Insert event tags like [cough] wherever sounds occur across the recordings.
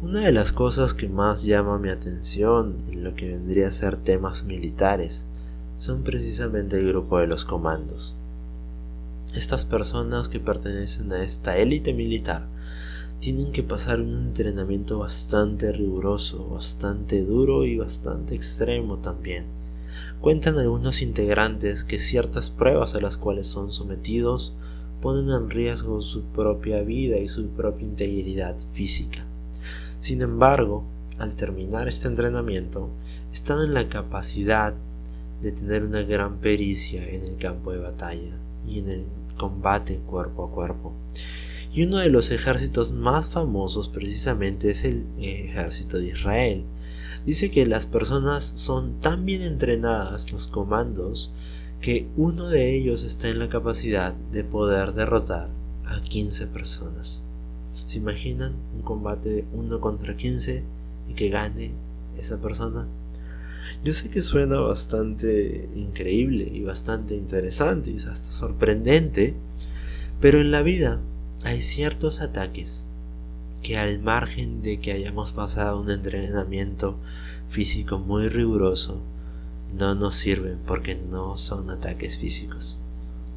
Una de las cosas que más llama mi atención en lo que vendría a ser temas militares son precisamente el grupo de los comandos. Estas personas que pertenecen a esta élite militar tienen que pasar un entrenamiento bastante riguroso, bastante duro y bastante extremo también. Cuentan algunos integrantes que ciertas pruebas a las cuales son sometidos ponen en riesgo su propia vida y su propia integridad física. Sin embargo, al terminar este entrenamiento, están en la capacidad de tener una gran pericia en el campo de batalla y en el combate cuerpo a cuerpo. Y uno de los ejércitos más famosos precisamente es el ejército de Israel. Dice que las personas son tan bien entrenadas, los comandos, que uno de ellos está en la capacidad de poder derrotar a 15 personas. ¿Se imaginan un combate de 1 contra 15 y que gane esa persona? Yo sé que suena bastante increíble y bastante interesante y hasta sorprendente, pero en la vida hay ciertos ataques que al margen de que hayamos pasado un entrenamiento físico muy riguroso, no nos sirven porque no son ataques físicos,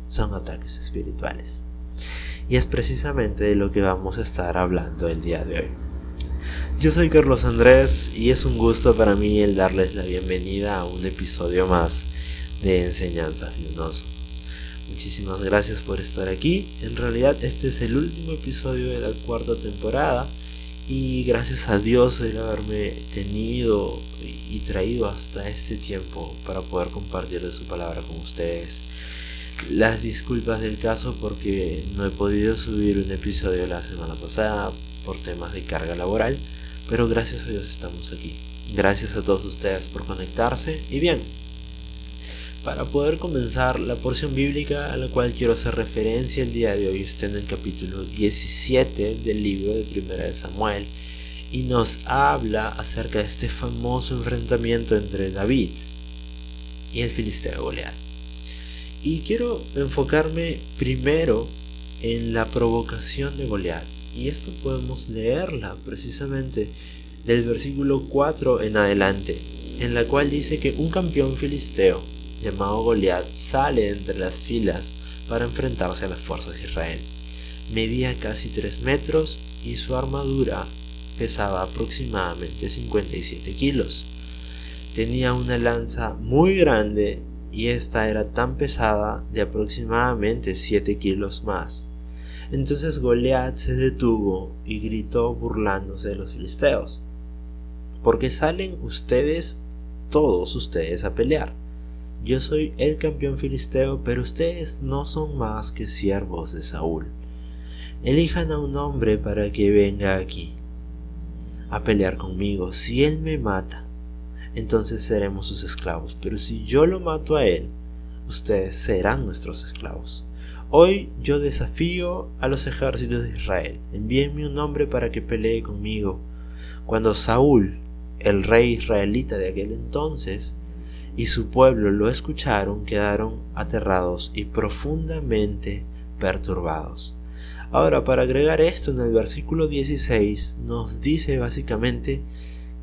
son ataques espirituales. Y es precisamente de lo que vamos a estar hablando el día de hoy. Yo soy Carlos Andrés y es un gusto para mí el darles la bienvenida a un episodio más de Enseñanzas de. Muchísimas gracias por estar aquí. En realidad este es el último episodio de la cuarta temporada y gracias a Dios el haberme tenido y traído hasta este tiempo para poder compartir su palabra con ustedes. Las disculpas del caso porque no he podido subir un episodio la semana pasada por temas de carga laboral pero gracias a Dios estamos aquí. Gracias a todos ustedes por conectarse. Y bien, para poder comenzar la porción bíblica a la cual quiero hacer referencia el día de hoy está en el capítulo 17 del libro de Primera de Samuel y nos habla acerca de este famoso enfrentamiento entre David y el filisteo Goliat. Y quiero enfocarme primero en la provocación de Goliat y esto podemos leerla precisamente del versículo 4 en adelante, en la cual dice que un campeón filisteo llamado Goliat sale entre las filas para enfrentarse a las fuerzas de Israel. Medía casi 3 metros y su armadura pesaba aproximadamente 57 kilos. Tenía una lanza muy grande y esta era tan pesada de aproximadamente 7 kilos más. Entonces Goliat se detuvo y gritó burlándose de los filisteos. Porque salen ustedes, todos ustedes, a pelear. Yo soy el campeón filisteo, pero ustedes no son más que siervos de Saúl. Elijan a un hombre para que venga aquí a pelear conmigo. Si él me mata, entonces seremos sus esclavos. Pero si yo lo mato a él, ustedes serán nuestros esclavos. Hoy yo desafío a los ejércitos de Israel. Envíenme un hombre para que pelee conmigo. Cuando Saúl, el rey israelita de aquel entonces, y su pueblo lo escucharon, quedaron aterrados y profundamente perturbados. Ahora, para agregar esto en el versículo 16, nos dice básicamente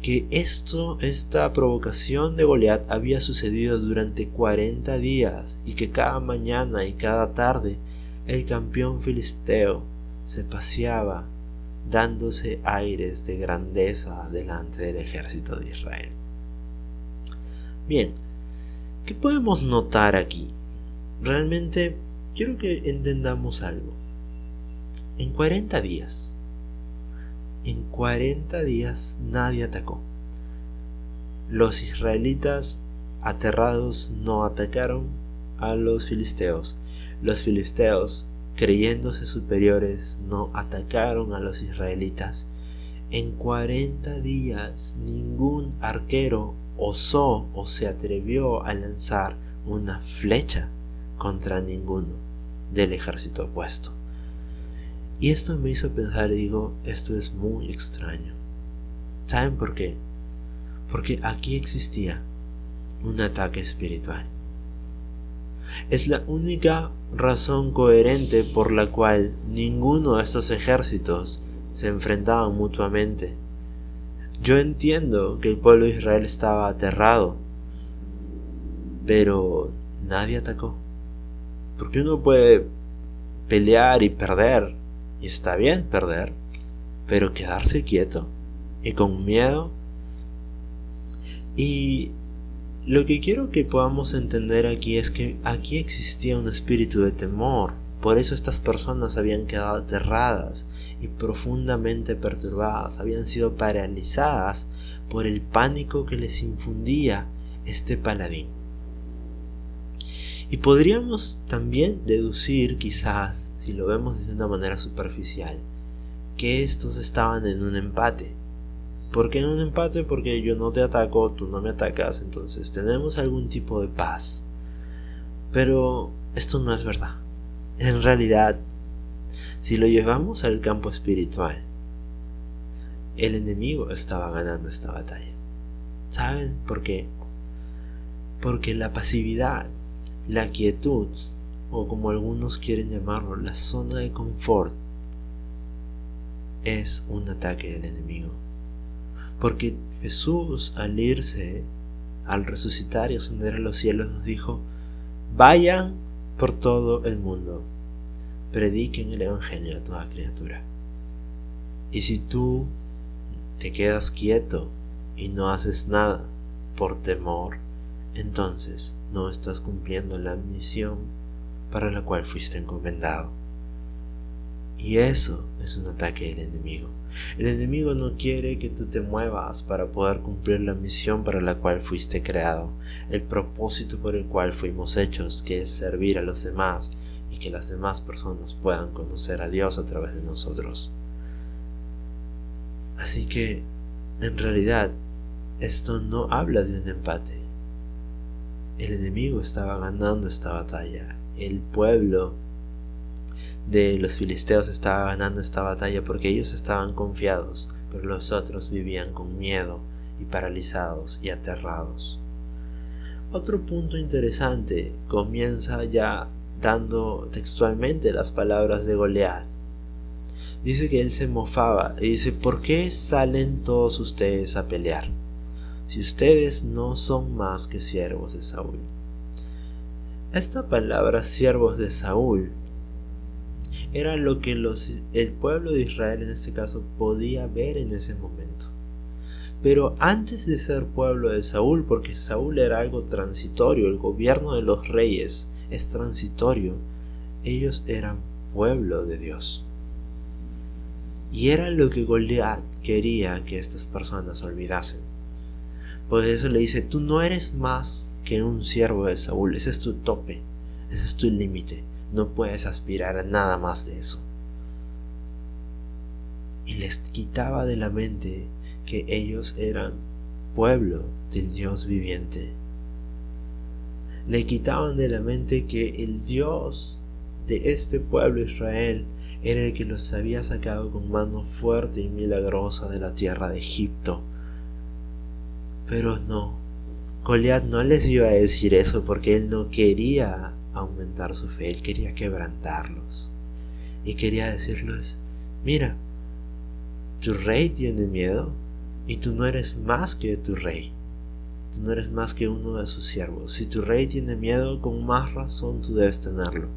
que esto, esta provocación de Goliat había sucedido durante 40 días y que cada mañana y cada tarde el campeón filisteo se paseaba dándose aires de grandeza delante del ejército de Israel. Bien, ¿qué podemos notar aquí? Realmente quiero que entendamos algo. En 40 días, en 40 días nadie atacó. Los israelitas aterrados no atacaron a los filisteos. Los filisteos, creyéndose superiores, no atacaron a los israelitas. En 40 días ningún arquero osó o se atrevió a lanzar una flecha contra ninguno del ejército opuesto. Y esto me hizo pensar, digo, esto es muy extraño. ¿Saben por qué? Porque aquí existía un ataque espiritual. Es la única razón coherente por la cual ninguno de estos ejércitos se enfrentaban mutuamente. Yo entiendo que el pueblo de Israel estaba aterrado, pero nadie atacó. Porque uno puede pelear y perder, y está bien perder, pero quedarse quieto y con miedo. Y lo que quiero que podamos entender aquí es que aquí existía un espíritu de temor. Por eso estas personas habían quedado aterradas y profundamente perturbadas, habían sido paralizadas por el pánico que les infundía este paladín. Y podríamos también deducir, quizás, si lo vemos de una manera superficial, que estos estaban en un empate. ¿Por qué en un empate? Porque yo no te ataco, tú no me atacas, entonces tenemos algún tipo de paz. Pero esto no es verdad. En realidad, si lo llevamos al campo espiritual, el enemigo estaba ganando esta batalla. ¿Saben por qué? Porque la pasividad, la quietud, o como algunos quieren llamarlo, la zona de confort, es un ataque del enemigo. Porque Jesús al irse, al resucitar y ascender a los cielos, nos dijo, vayan por todo el mundo, prediquen el Evangelio a toda criatura. Y si tú te quedas quieto y no haces nada por temor, entonces no estás cumpliendo la misión para la cual fuiste encomendado. Y eso es un ataque del enemigo. El enemigo no quiere que tú te muevas para poder cumplir la misión para la cual fuiste creado, el propósito por el cual fuimos hechos, que es servir a los demás y que las demás personas puedan conocer a Dios a través de nosotros. Así que, en realidad, esto no habla de un empate. El enemigo estaba ganando esta batalla. El pueblo de los filisteos estaba ganando esta batalla porque ellos estaban confiados, pero los otros vivían con miedo y paralizados y aterrados. Otro punto interesante comienza ya dando textualmente las palabras de Goliat. Dice que él se mofaba y dice, ¿por qué salen todos ustedes a pelear? Si ustedes no son más que siervos de Saúl. Esta palabra siervos de Saúl era lo que el pueblo de Israel en este caso podía ver en ese momento. Pero antes de ser pueblo de Saúl, porque Saúl era algo transitorio, el gobierno de los reyes es transitorio, ellos eran pueblo de Dios. Y era lo que Goliat quería que estas personas olvidasen. Por eso le dice, tú no eres más que un siervo de Saúl, ese es tu tope, ese es tu límite no puedes aspirar a nada más de eso. Y les quitaba de la mente que ellos eran pueblo del Dios viviente. Le quitaban de la mente que el Dios de este pueblo Israel era el que los había sacado con mano fuerte y milagrosa de la tierra de Egipto. Pero no, Goliat no les iba a decir eso porque él no quería aumentar su fe, él quería quebrantarlos y quería decirles, mira, tu rey tiene miedo y tú no eres más que tu rey, tú no eres más que uno de sus siervos. Si tu rey tiene miedo, con más razón tú debes tenerlo.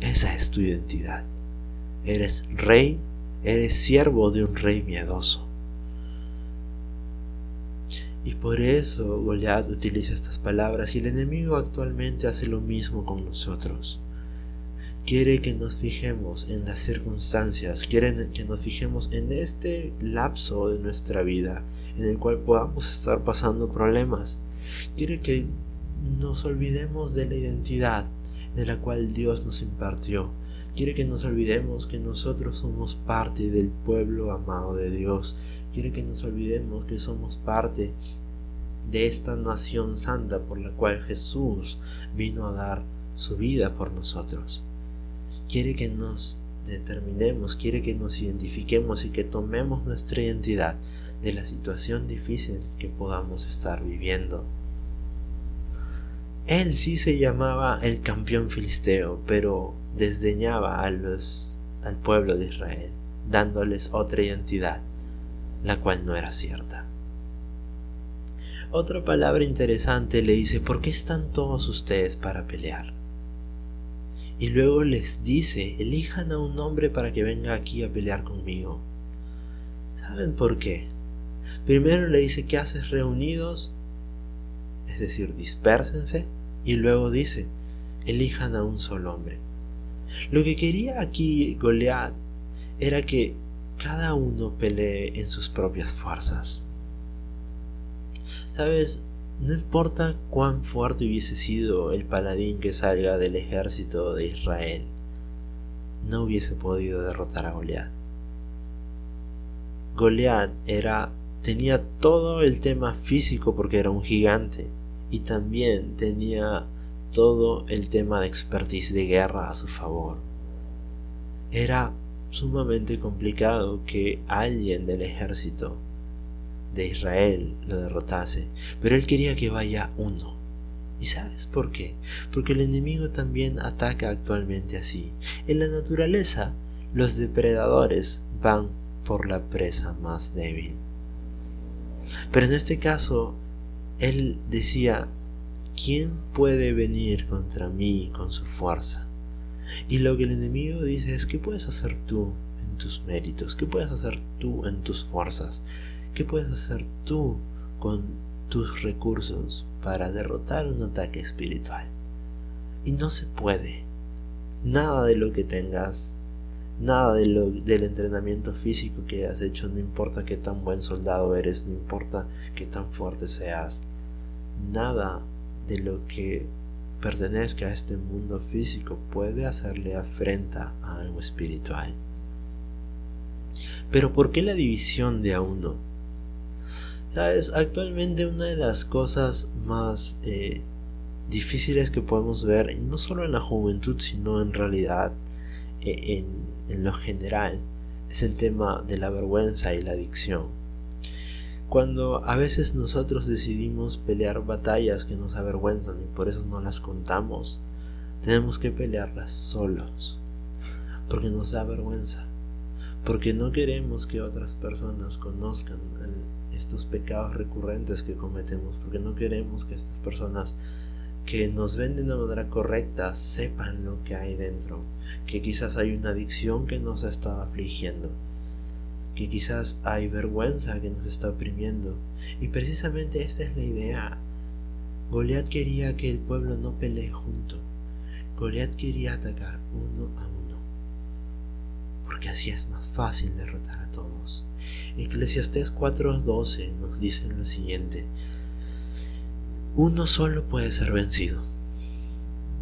Esa es tu identidad. Eres rey, eres siervo de un rey miedoso. Y por eso Goliat utiliza estas palabras y el enemigo actualmente hace lo mismo con nosotros. Quiere que nos fijemos en las circunstancias, quiere que nos fijemos en este lapso de nuestra vida en el cual podamos estar pasando problemas. Quiere que nos olvidemos de la identidad de la cual Dios nos impartió. Quiere que nos olvidemos que nosotros somos parte del pueblo amado de Dios, quiere que nos olvidemos que somos parte de esta nación santa por la cual Jesús vino a dar su vida por nosotros. Quiere que nos determinemos, quiere que nos identifiquemos y que tomemos nuestra identidad de la situación difícil que podamos estar viviendo. Él sí se llamaba el campeón filisteo, pero desdeñaba a los, al pueblo de Israel, dándoles otra identidad, la cual no era cierta. Otra palabra interesante le dice, ¿por qué están todos ustedes para pelear? Y luego les dice, elijan a un hombre para que venga aquí a pelear conmigo. ¿Saben por qué? Primero le dice, ¿qué haces reunidos? Es decir, dispérsense. Y luego dice, elijan a un solo hombre. Lo que quería aquí Goliat era que cada uno pelee en sus propias fuerzas. Sabes, no importa cuán fuerte hubiese sido el paladín que salga del ejército de Israel, no hubiese podido derrotar a Goliat. Goliat era tenía todo el tema físico porque era un gigante y también tenía todo el tema de expertise de guerra a su favor. Era sumamente complicado que alguien del ejército de Israel lo derrotase, pero él quería que vaya uno. ¿Y sabes por qué? Porque el enemigo también ataca actualmente así. En la naturaleza, los depredadores van por la presa más débil. Pero en este caso, él decía, ¿quién puede venir contra mí con su fuerza? Y lo que el enemigo dice es, ¿qué puedes hacer tú en tus méritos? ¿Qué puedes hacer tú en tus fuerzas? ¿Qué puedes hacer tú con tus recursos para derrotar un ataque espiritual? Y no se puede. Nada de lo que tengas, nada del entrenamiento físico que has hecho, no importa qué tan buen soldado eres, no importa qué tan fuerte seas, nada de lo que pertenezca a este mundo físico puede hacerle afrenta a algo espiritual. Pero ¿por qué la división de a uno? Sabes, actualmente una de las cosas más eh, difíciles que podemos ver, no solo en la juventud, sino en realidad eh, en, en lo general, es el tema de la vergüenza y la adicción. Cuando a veces nosotros decidimos pelear batallas que nos avergüenzan y por eso no las contamos, tenemos que pelearlas solos, porque nos da vergüenza, porque no queremos que otras personas conozcan estos pecados recurrentes que cometemos, porque no queremos que estas personas que nos ven de manera correcta sepan lo que hay dentro, que quizás hay una adicción que nos está afligiendo, que quizás hay vergüenza que nos está oprimiendo. Y precisamente esta es la idea. Goliat quería que el pueblo no pelee junto. Goliat quería atacar uno a uno, porque así es más fácil derrotar a todos. Eclesiastés 4:12 nos dice lo siguiente, uno solo puede ser vencido,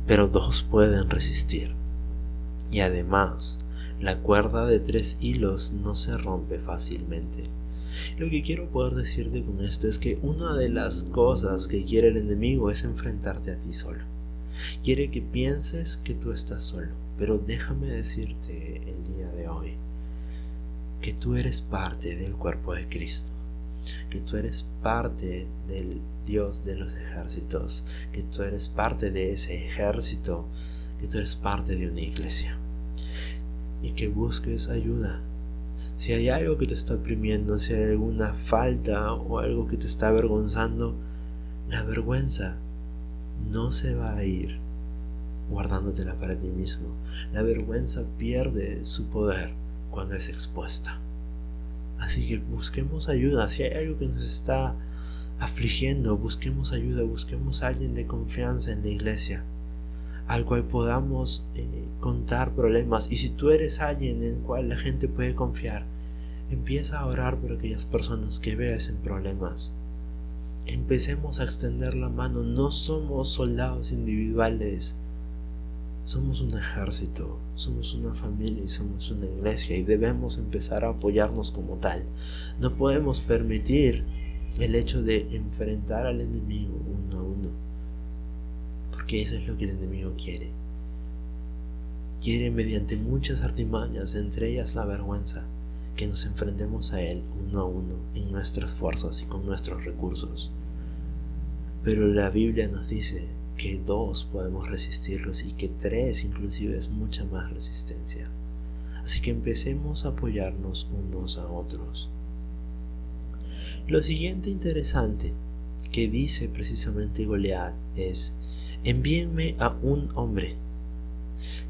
pero dos pueden resistir. Y además, la cuerda de tres hilos no se rompe fácilmente. Lo que quiero poder decirte con esto es que una de las cosas que quiere el enemigo es enfrentarte a ti solo. Quiere que pienses que tú estás solo, pero déjame decirte el día de hoy que tú eres parte del cuerpo de Cristo, que tú eres parte del Dios de los ejércitos, que tú eres parte de ese ejército, que tú eres parte de una iglesia y que busques ayuda. Si hay algo que te está oprimiendo, si hay alguna falta o algo que te está avergonzando, la vergüenza no se va a ir guardándotela para ti mismo. La vergüenza pierde su poder cuando es expuesta. Así que busquemos ayuda. Si hay algo que nos está afligiendo, busquemos ayuda, busquemos a alguien de confianza en la iglesia, al cual podamos eh, contar problemas. Y si tú eres alguien en el cual la gente puede confiar, empieza a orar por aquellas personas que veas en problemas. Empecemos a extender la mano. No somos soldados individuales somos un ejército, somos una familia y somos una iglesia y debemos empezar a apoyarnos como tal. No podemos permitir el hecho de enfrentar al enemigo uno a uno, porque eso es lo que el enemigo quiere. Quiere mediante muchas artimañas, entre ellas la vergüenza, que nos enfrentemos a él uno a uno en nuestras fuerzas y con nuestros recursos. Pero la Biblia nos dice que dos podemos resistirlos y que tres inclusive es mucha más resistencia. Así que empecemos a apoyarnos unos a otros. Lo siguiente interesante que dice precisamente Goliat es, envíenme a un hombre.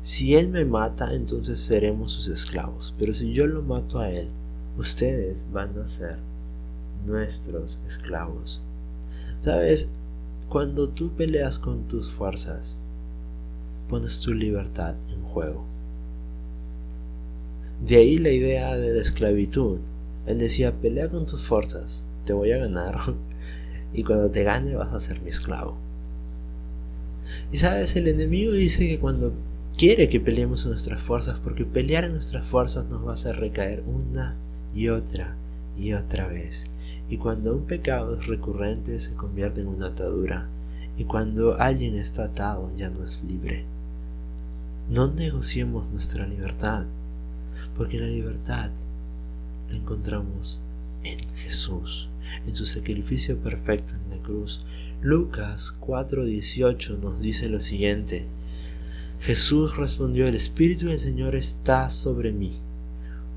Si él me mata, entonces seremos sus esclavos, pero si yo lo mato a él, ustedes van a ser nuestros esclavos. Sabes, cuando tú peleas con tus fuerzas, pones tu libertad en juego. De ahí la idea de la esclavitud. Él decía, pelea con tus fuerzas, te voy a ganar, [laughs] y cuando te gane vas a ser mi esclavo. Y sabes, el enemigo dice que cuando quiere que peleemos en nuestras fuerzas, porque pelear en nuestras fuerzas nos va a hacer recaer una y otra y otra vez. Y cuando un pecado es recurrente se convierte en una atadura. Y cuando alguien está atado ya no es libre. No negociemos nuestra libertad, porque la libertad la encontramos en Jesús, en su sacrificio perfecto en la cruz. Lucas 4:18 nos dice lo siguiente. Jesús respondió, el Espíritu del Señor está sobre mí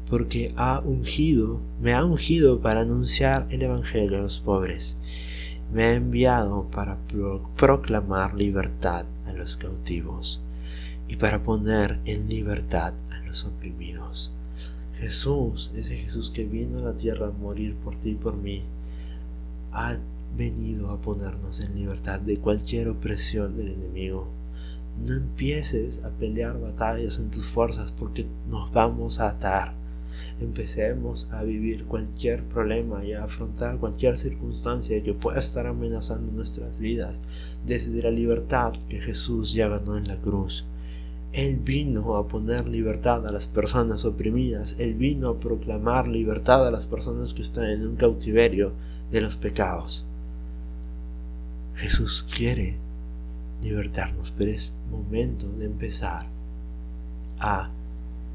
porque ha ungido, me ha ungido para anunciar el Evangelio a los pobres. Me ha enviado para proclamar libertad a los cautivos y para poner en libertad a los oprimidos. Jesús, ese Jesús que vino a la tierra a morir por ti y por mí, ha venido a ponernos en libertad de cualquier opresión del enemigo. No empieces a pelear batallas en tus fuerzas porque nos vamos a atar empecemos a vivir cualquier problema y a afrontar cualquier circunstancia que pueda estar amenazando nuestras vidas desde la libertad que Jesús ya ganó en la cruz. Él vino a poner libertad a las personas oprimidas, Él vino a proclamar libertad a las personas que están en un cautiverio de los pecados. Jesús quiere libertarnos, pero es momento de empezar a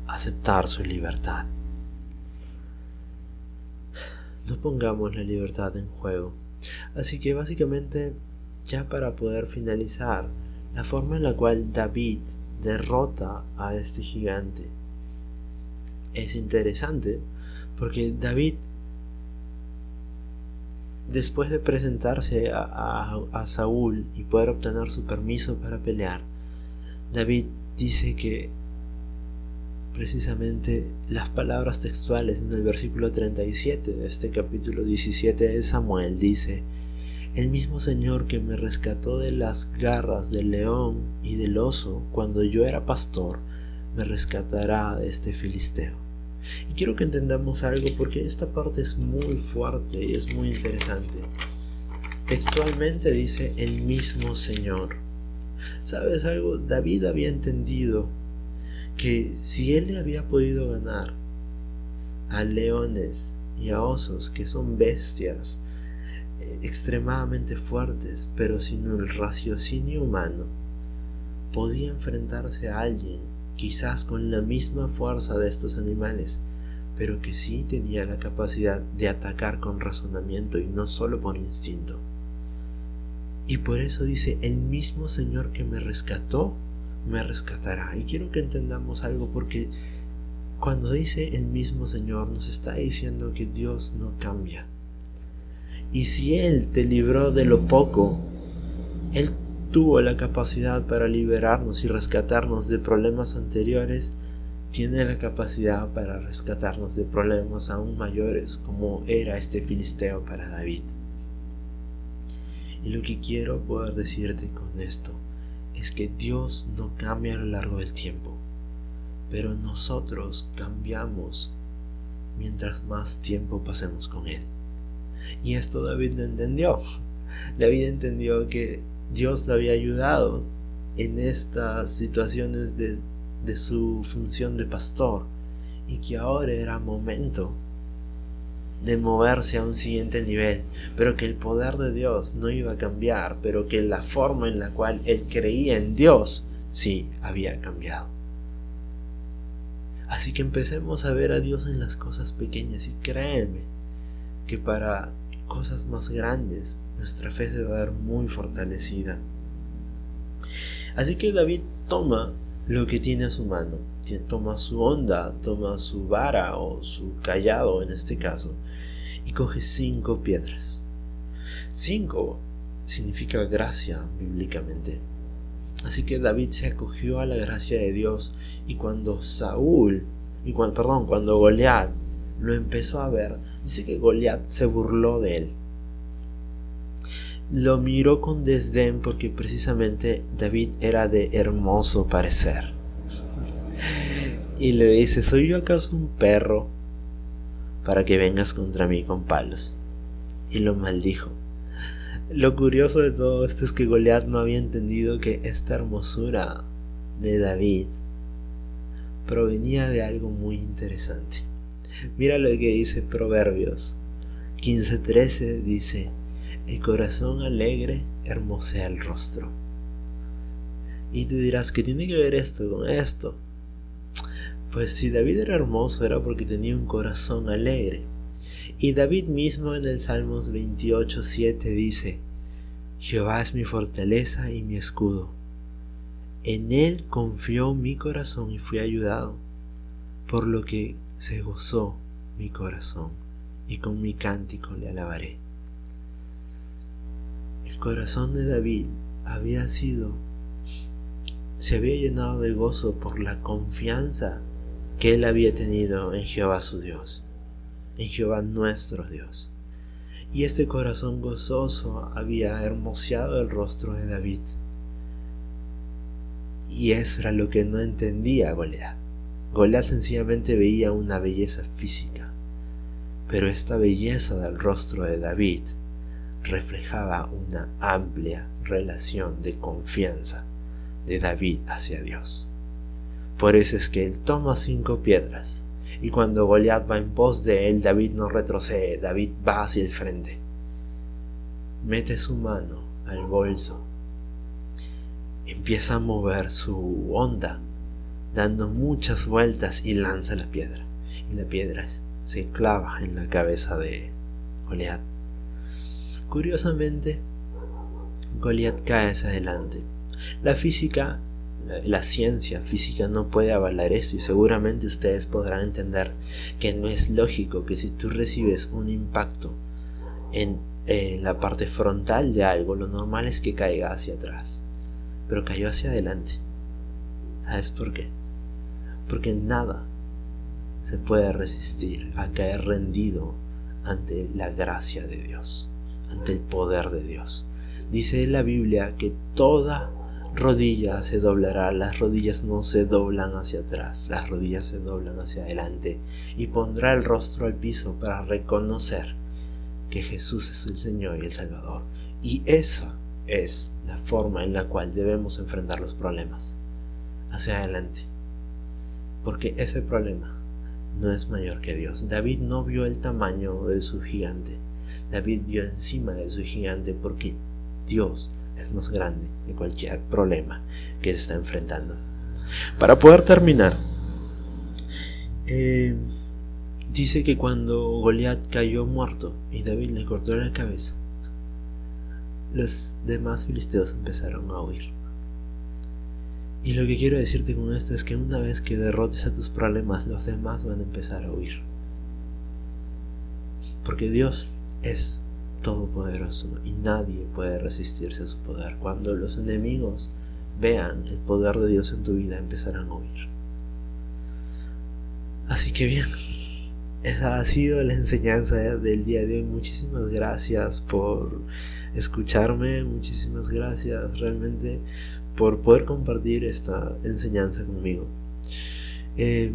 aceptar su libertad. No pongamos la libertad en juego. Así que básicamente, ya para poder finalizar, la forma en la cual David derrota a este gigante es interesante porque David después de presentarse a, Saúl y poder obtener su permiso para pelear, David dice que precisamente las palabras textuales en el versículo 37 de este capítulo 17 de Samuel dice, el mismo Señor que me rescató de las garras del león y del oso cuando yo era pastor, me rescatará de este filisteo. Y quiero que entendamos algo porque esta parte es muy fuerte y es muy interesante. Textualmente dice el mismo Señor. ¿Sabes algo? David había entendido que si él le había podido ganar a leones y a osos, que son bestias eh, extremadamente fuertes, pero sin el raciocinio humano, podía enfrentarse a alguien, quizás con la misma fuerza de estos animales, pero que sí tenía la capacidad de atacar con razonamiento y no solo por instinto. Y por eso dice, el mismo Señor que me rescató me rescatará. Y quiero que entendamos algo porque cuando dice el mismo Señor nos está diciendo que Dios no cambia. Y si Él te libró de lo poco, Él tuvo la capacidad para liberarnos y rescatarnos de problemas anteriores, tiene la capacidad para rescatarnos de problemas aún mayores como era este filisteo para David. Y lo que quiero poder decirte con esto es que Dios no cambia a lo largo del tiempo, pero nosotros cambiamos mientras más tiempo pasemos con Él. Y esto David lo entendió. David entendió que Dios lo había ayudado en estas situaciones de, de su función de pastor y que ahora era momento de moverse a un siguiente nivel, pero que el poder de Dios no iba a cambiar, pero que la forma en la cual él creía en Dios sí había cambiado. Así que empecemos a ver a Dios en las cosas pequeñas y créeme que para cosas más grandes nuestra fe se va a ver muy fortalecida. Así que David toma lo que tiene a su mano. Toma su onda, toma su vara o su callado en este caso, y coge cinco piedras. Cinco significa gracia bíblicamente. Así que David se acogió a la gracia de Dios y cuando Saúl, y cuando, perdón, cuando Goliat lo empezó a ver, dice que Goliat se burló de él. Lo miró con desdén porque precisamente David era de hermoso parecer. Y le dice, ¿soy yo acaso un perro para que vengas contra mí con palos? Y lo maldijo. Lo curioso de todo esto es que Goliat no había entendido que esta hermosura de David provenía de algo muy interesante. Mira lo que dice Proverbios 15:13 dice, el corazón alegre hermosea el rostro. Y tú dirás, ¿qué tiene que ver esto con esto? Pues si David era hermoso era porque tenía un corazón alegre. Y David mismo en el Salmos 28:7 dice, Jehová es mi fortaleza y mi escudo. En él confió mi corazón y fui ayudado, por lo que se gozó mi corazón, y con mi cántico le alabaré. El corazón de David había sido, se había llenado de gozo por la confianza que él había tenido en Jehová su Dios, en Jehová nuestro Dios. Y este corazón gozoso había hermoseado el rostro de David. Y eso era lo que no entendía Goliat. Goliat sencillamente veía una belleza física, pero esta belleza del rostro de David reflejaba una amplia relación de confianza de David hacia Dios. Por eso es que él toma cinco piedras y cuando Goliat va en pos de él, David no retrocede, David va hacia el frente. Mete su mano al bolso, empieza a mover su onda, dando muchas vueltas y lanza la piedra. Y la piedra se clava en la cabeza de Goliat. Curiosamente, Goliat cae hacia adelante. La física la ciencia física no puede avalar esto y seguramente ustedes podrán entender que no es lógico que si tú recibes un impacto en, la parte frontal de algo, lo normal es que caiga hacia atrás, pero cayó hacia adelante. ¿Sabes por qué? Porque nada se puede resistir a caer rendido ante la gracia de Dios, ante el poder de Dios. Dice la Biblia que toda rodilla se doblará, las rodillas no se doblan hacia atrás, las rodillas se doblan hacia adelante y pondrá el rostro al piso para reconocer que Jesús es el Señor y el Salvador. Y esa es la forma en la cual debemos enfrentar los problemas, hacia adelante. Porque ese problema no es mayor que Dios. David no vio el tamaño de su gigante. David vio encima de su gigante porque Dios es más grande que cualquier problema que se está enfrentando. Para poder terminar, eh, dice que cuando Goliat cayó muerto y David le cortó la cabeza, los demás filisteos empezaron a huir. Y lo que quiero decirte con esto es que una vez que derrotes a tus problemas, los demás van a empezar a huir. Porque Dios es todopoderoso y nadie puede resistirse a su poder. Cuando los enemigos vean el poder de Dios en tu vida, empezarán a huir. Así que bien, esa ha sido la enseñanza del día de hoy. Muchísimas gracias por escucharme, muchísimas gracias realmente por poder compartir esta enseñanza conmigo. Eh,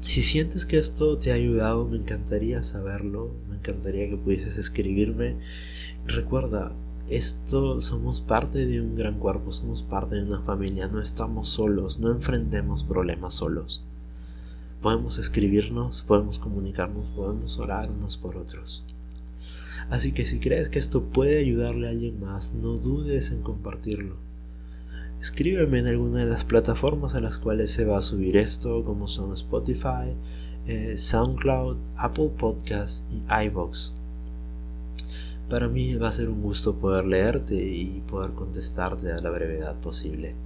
si sientes que esto te ha ayudado, me encantaría saberlo, me encantaría que pudieses escribirme. Recuerda, esto somos parte de un gran cuerpo, somos parte de una familia, no estamos solos, no enfrentemos problemas solos. Podemos escribirnos, podemos comunicarnos, podemos orar unos por otros. Así que si crees que esto puede ayudarle a alguien más, no dudes en compartirlo escríbeme en alguna de las plataformas a las cuales se va a subir esto, como son Spotify, eh, SoundCloud, Apple Podcasts y iBox. Para mí va a ser un gusto poder leerte y poder contestarte a la brevedad posible.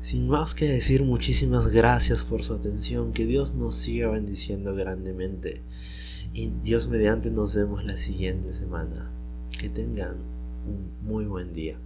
Sin más que decir, muchísimas gracias por su atención, que Dios nos siga bendiciendo grandemente Y Dios mediante nos vemos la siguiente semana. Que tengan un muy buen día.